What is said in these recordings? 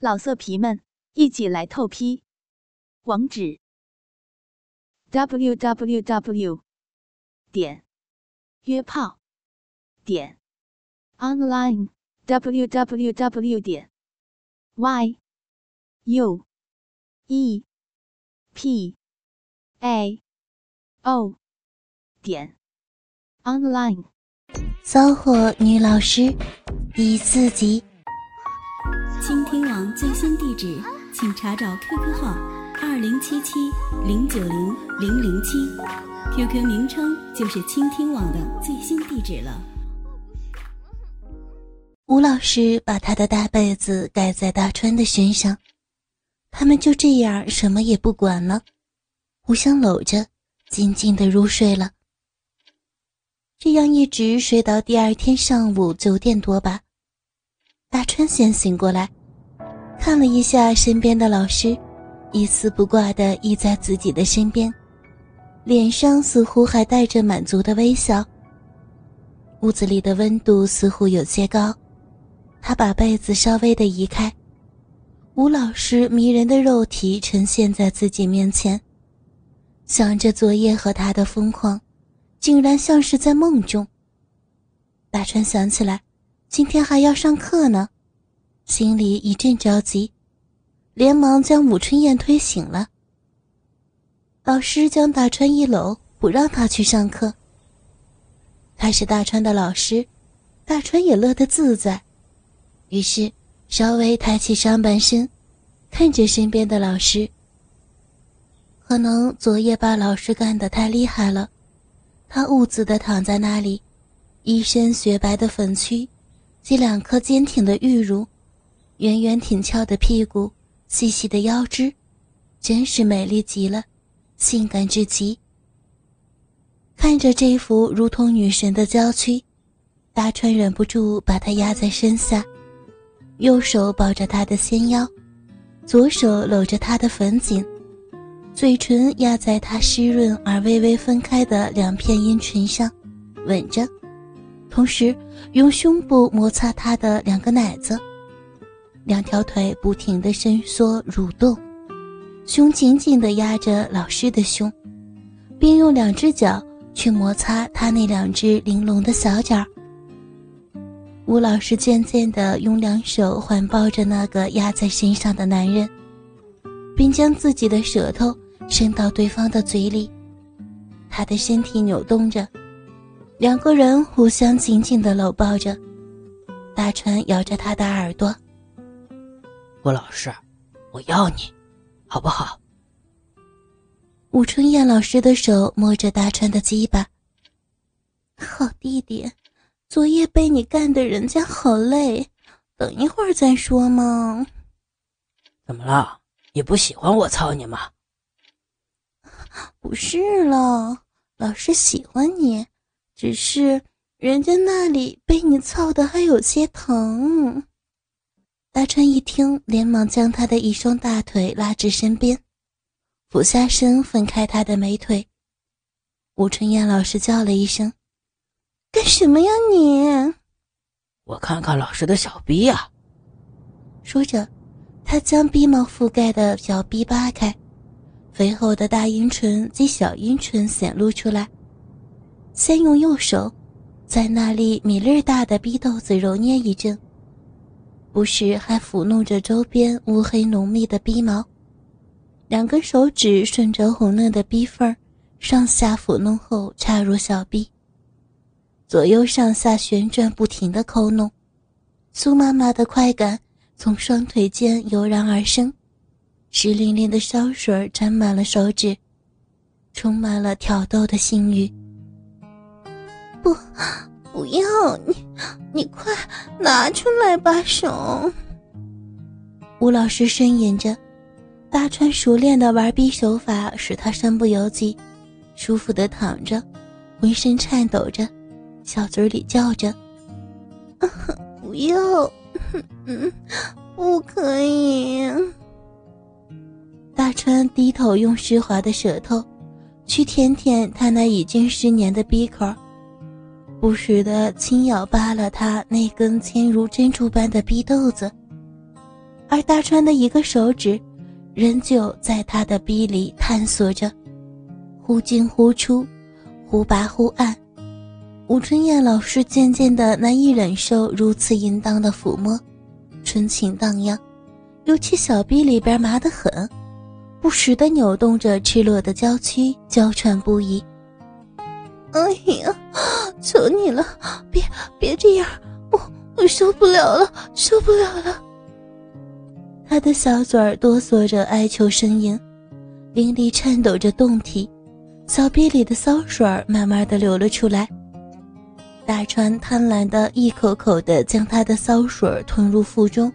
老色皮们，一起来透批！网址：w w w 点约炮点 online w w w 点 y u e p a o 点 online。骚货女老师第四集。最新地址，请查找 QQ 号二零七七零九零零零七，QQ 名称就是倾听网的最新地址了。吴老师把他的大被子盖在大川的身上，他们就这样什么也不管了，互相搂着，静静的入睡了。这样一直睡到第二天上午九点多吧，大川先醒过来，看了一下身边的老师，一丝不挂的依在自己的身边，脸上似乎还带着满足的微笑。屋子里的温度似乎有些高，他把被子稍微的移开，吴老师迷人的肉体呈现在自己面前，想着昨夜和他的疯狂。竟然像是在梦中。大川想起来，今天还要上课呢，心里一阵着急，连忙将武春燕推醒了。老师将大川一搂，不让他去上课。他是大川的老师，大川也乐得自在，于是稍微抬起上半身，看着身边的老师。可能昨夜把老师干得太厉害了。他兀自的躺在那里，一身雪白的粉躯，及两颗坚挺的玉乳，圆圆挺翘的屁股，细细的腰肢，真是美丽极了，性感至极。看着这幅如同女神的娇躯，大川忍不住把她压在身下，右手抱着她的纤腰，左手搂着她的粉颈。嘴唇压在她湿润而微微分开的两片阴唇上，吻着，同时用胸部摩擦她的两个奶子，两条腿不停地伸缩蠕动，胸紧紧地压着老师的胸，并用两只脚去摩擦他那两只玲珑的小脚。吴老师渐渐地用两手环抱着那个压在身上的男人，并将自己的舌头。伸到对方的嘴里，他的身体扭动着，两个人互相紧紧的搂抱着。大川咬着他的耳朵：“吴老师，我要你，好不好？”武春燕老师的手摸着大川的鸡巴：“好弟弟，昨夜被你干的，人家好累，等一会儿再说嘛。”怎么了？你不喜欢我操你吗？不是了，老师喜欢你，只是人家那里被你操的还有些疼。大川一听，连忙将他的一双大腿拉至身边，俯下身分开他的美腿。吴春燕老师叫了一声：“干什么呀你？”“我看看老师的小逼呀。”说着，他将鼻毛覆盖的小逼扒开。肥厚的大阴唇及小阴唇显露出来，先用右手在那粒米粒大的逼豆子揉捏一阵，不时还抚弄着周边乌黑浓密的逼毛，两根手指顺着红嫩的逼缝儿上下抚弄后插入小臂，左右上下旋转不停的抠弄，苏妈妈的快感从双腿间油然而生。湿淋淋的烧水沾满了手指，充满了挑逗的性欲。不，不要你，你快拿出来吧，手。吴老师呻吟着，大川熟练的玩逼手法使他身不由己，舒服的躺着，浑身颤抖着，小嘴里叫着：“ 不要，嗯，不可以。”大川低头用湿滑的舌头去舔舔他那已经失黏的鼻口，不时的轻咬扒了他那根纤如珍珠般的逼豆子。而大川的一个手指仍旧在他的逼里探索着，忽进忽出，忽拔忽按。吴春燕老师渐渐的难以忍受如此淫荡的抚摸，春情荡漾，尤其小臂里边麻得很，不时的扭动着赤裸的娇躯，娇喘不已。哎呀，求你了，别别这样，我我受不了了，受不了了。他的小嘴儿哆嗦着哀求呻吟，灵力颤抖着动体，小臂里的骚水儿慢慢的流了出来。大川贪婪的一口口的将他的骚水吞入腹中，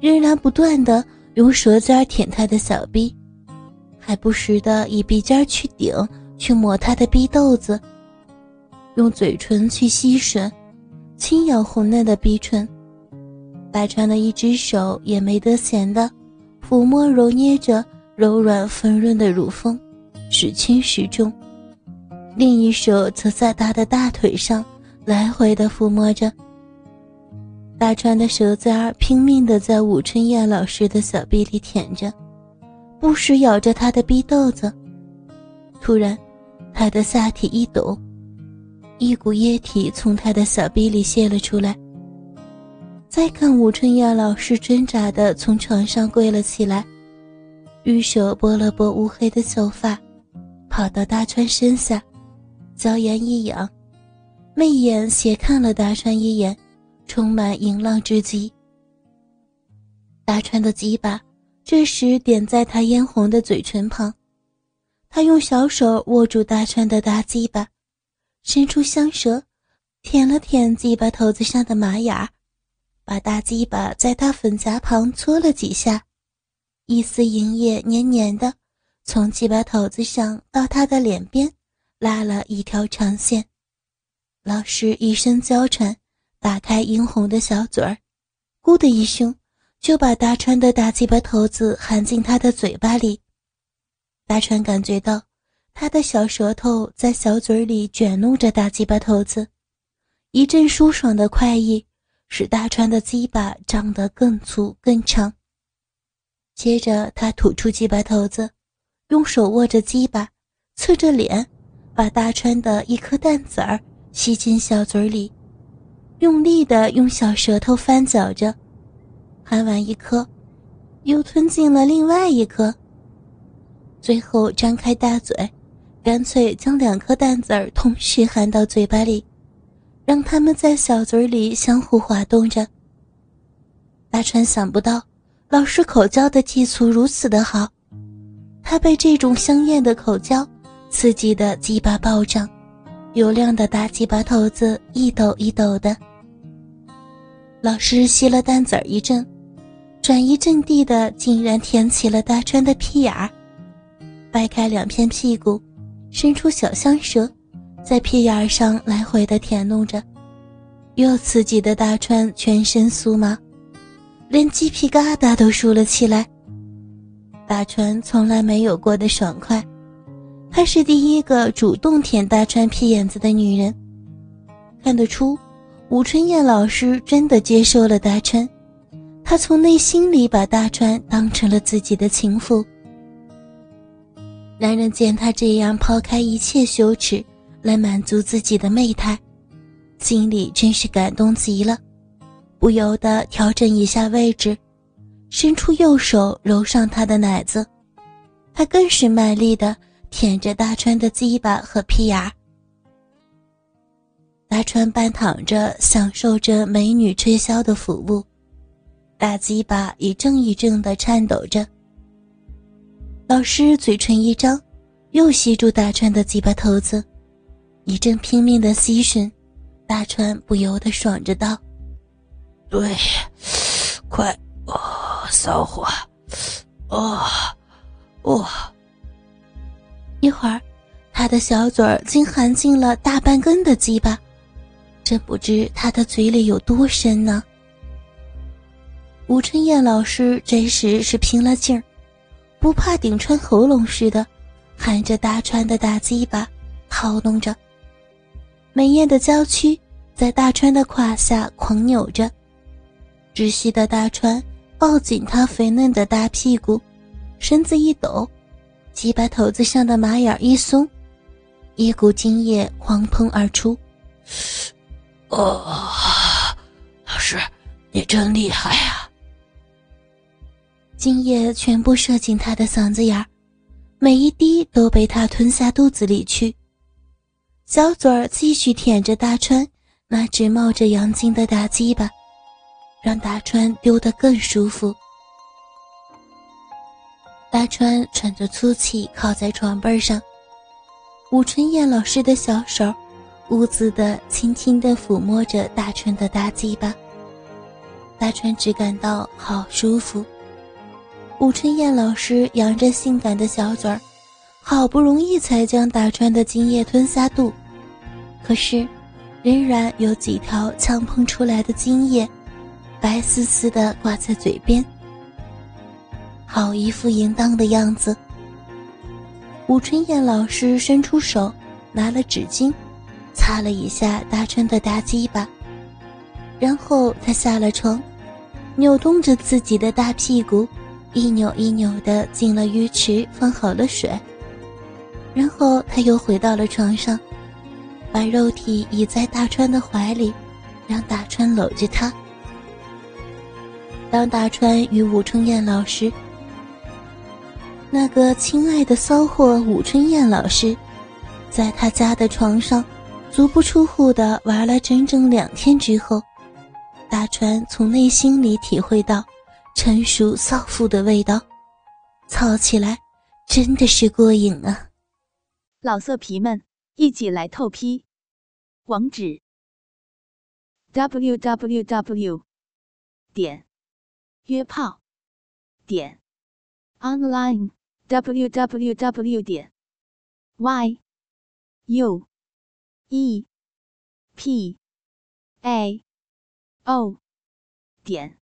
仍然不断的用舌尖舔他的小臂，还不时的以鼻尖去顶、去抹他的逼豆子，用嘴唇去吸吮、轻咬红嫩的鼻唇。大川的一只手也没得闲的抚摸揉捏着柔软丰润的乳峰，时轻时重，另一手则在他的大腿上。来回的抚摸着，大川的舌尖儿拼命的在武春燕老师的小臂里舔着，不时咬着他的逼豆子。突然，他的下体一抖，一股液体从他的小臂里泄了出来。再看武春燕老师挣扎的从床上跪了起来，玉手拨了拨乌黑的秀发，跑到大川身下，娇颜一仰。媚眼斜看了大川一眼，充满淫浪之极。大川的鸡巴这时点在他嫣红的嘴唇旁，他用小手握住大川的大鸡巴，伸出香舌，舔了舔鸡巴头子上的马眼，把大鸡巴在他粉颊旁搓了几下，一丝银液黏黏的，从鸡巴头子上到他的脸边，拉了一条长线。老师一声娇喘，打开殷红的小嘴儿，咕的一声，就把大川的大鸡巴头子含进他的嘴巴里。大川感觉到他的小舌头在小嘴里卷弄着大鸡巴头子，一阵舒爽的快意使大川的鸡巴长得更粗更长。接着他吐出鸡巴头子，用手握着鸡巴，侧着脸，把大川的一颗蛋子儿。吸进小嘴里，用力的用小舌头翻搅着，含完一颗，又吞进了另外一颗。最后张开大嘴，干脆将两颗蛋子儿同时含到嘴巴里，让他们在小嘴里相互滑动着。大川想不到老师口交的技术如此的好，他被这种香艳的口交刺激的鸡巴暴涨。油亮的大鸡巴头子一抖一抖的，老师吸了蛋子儿一阵，转移阵地的竟然舔起了大川的屁眼儿，掰开两片屁股，伸出小香舌，在屁眼上来回的舔弄着，又刺激的大川全身酥麻，连鸡皮疙瘩都竖了起来。大川从来没有过的爽快。她是第一个主动舔大川屁眼子的女人，看得出，吴春燕老师真的接受了大川，她从内心里把大川当成了自己的情妇。男人见她这样抛开一切羞耻来满足自己的媚态，心里真是感动极了，不由得调整一下位置，伸出右手揉上她的奶子，他更是卖力的。舔着大川的鸡巴和屁眼，大川半躺着享受着美女吹箫的服务，大鸡巴一阵一阵的颤抖着。老师嘴唇一张，又吸住大川的鸡巴头子，一阵拼命的吸吮，大川不由得爽着道：“对，快，哦，骚货，哦，哦。”一会儿，他的小嘴儿竟含进了大半根的鸡巴，真不知他的嘴里有多深呢。吴春燕老师这时是拼了劲儿，不怕顶穿喉咙似的，含着大川的大鸡巴掏弄着，美艳的娇躯在大川的胯下狂扭着，窒息的大川抱紧他肥嫩的大屁股，身子一抖，鸡巴头子上的马眼一松，一股精液狂喷而出。哦，老师，你真厉害呀！精液全部射进他的嗓子眼儿，每一滴都被他吞下肚子里去。小嘴儿继续舔着大川那直冒着阳精的大鸡巴，让大川丢得更舒服。大川喘着粗气靠在床背上，武春燕老师的小手兀自的、轻轻的抚摸着大川的大鸡巴。大川只感到好舒服。武春燕老师扬着性感的小嘴儿，好不容易才将大川的精液吞下肚。可是，仍然有几条呛喷出来的精液，白丝丝的挂在嘴边，好一副淫荡的样子。吴春燕老师伸出手，拿了纸巾，擦了一下大川的大鸡巴，然后他下了床，扭动着自己的大屁股，一扭一扭的进了浴池，放好了水，然后他又回到了床上。把肉体倚在大川的怀里，让大川搂着他。当大川与武春燕老师，那个亲爱的骚货武春燕老师，在他家的床上足不出户的玩了整整两天之后，大川从内心里体会到成熟骚妇的味道，操起来真的是过瘾啊！老色皮们。一起来透批，网址：w w w 点约炮点 online w w w 点 y u e p a o 点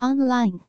online。